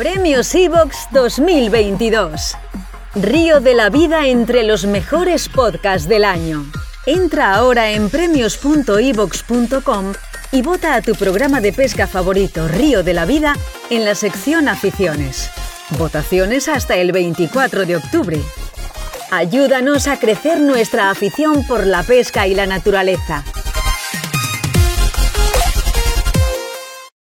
Premios Evox 2022. Río de la vida entre los mejores podcasts del año. Entra ahora en premios.evox.com y vota a tu programa de pesca favorito Río de la Vida en la sección Aficiones. Votaciones hasta el 24 de octubre. Ayúdanos a crecer nuestra afición por la pesca y la naturaleza.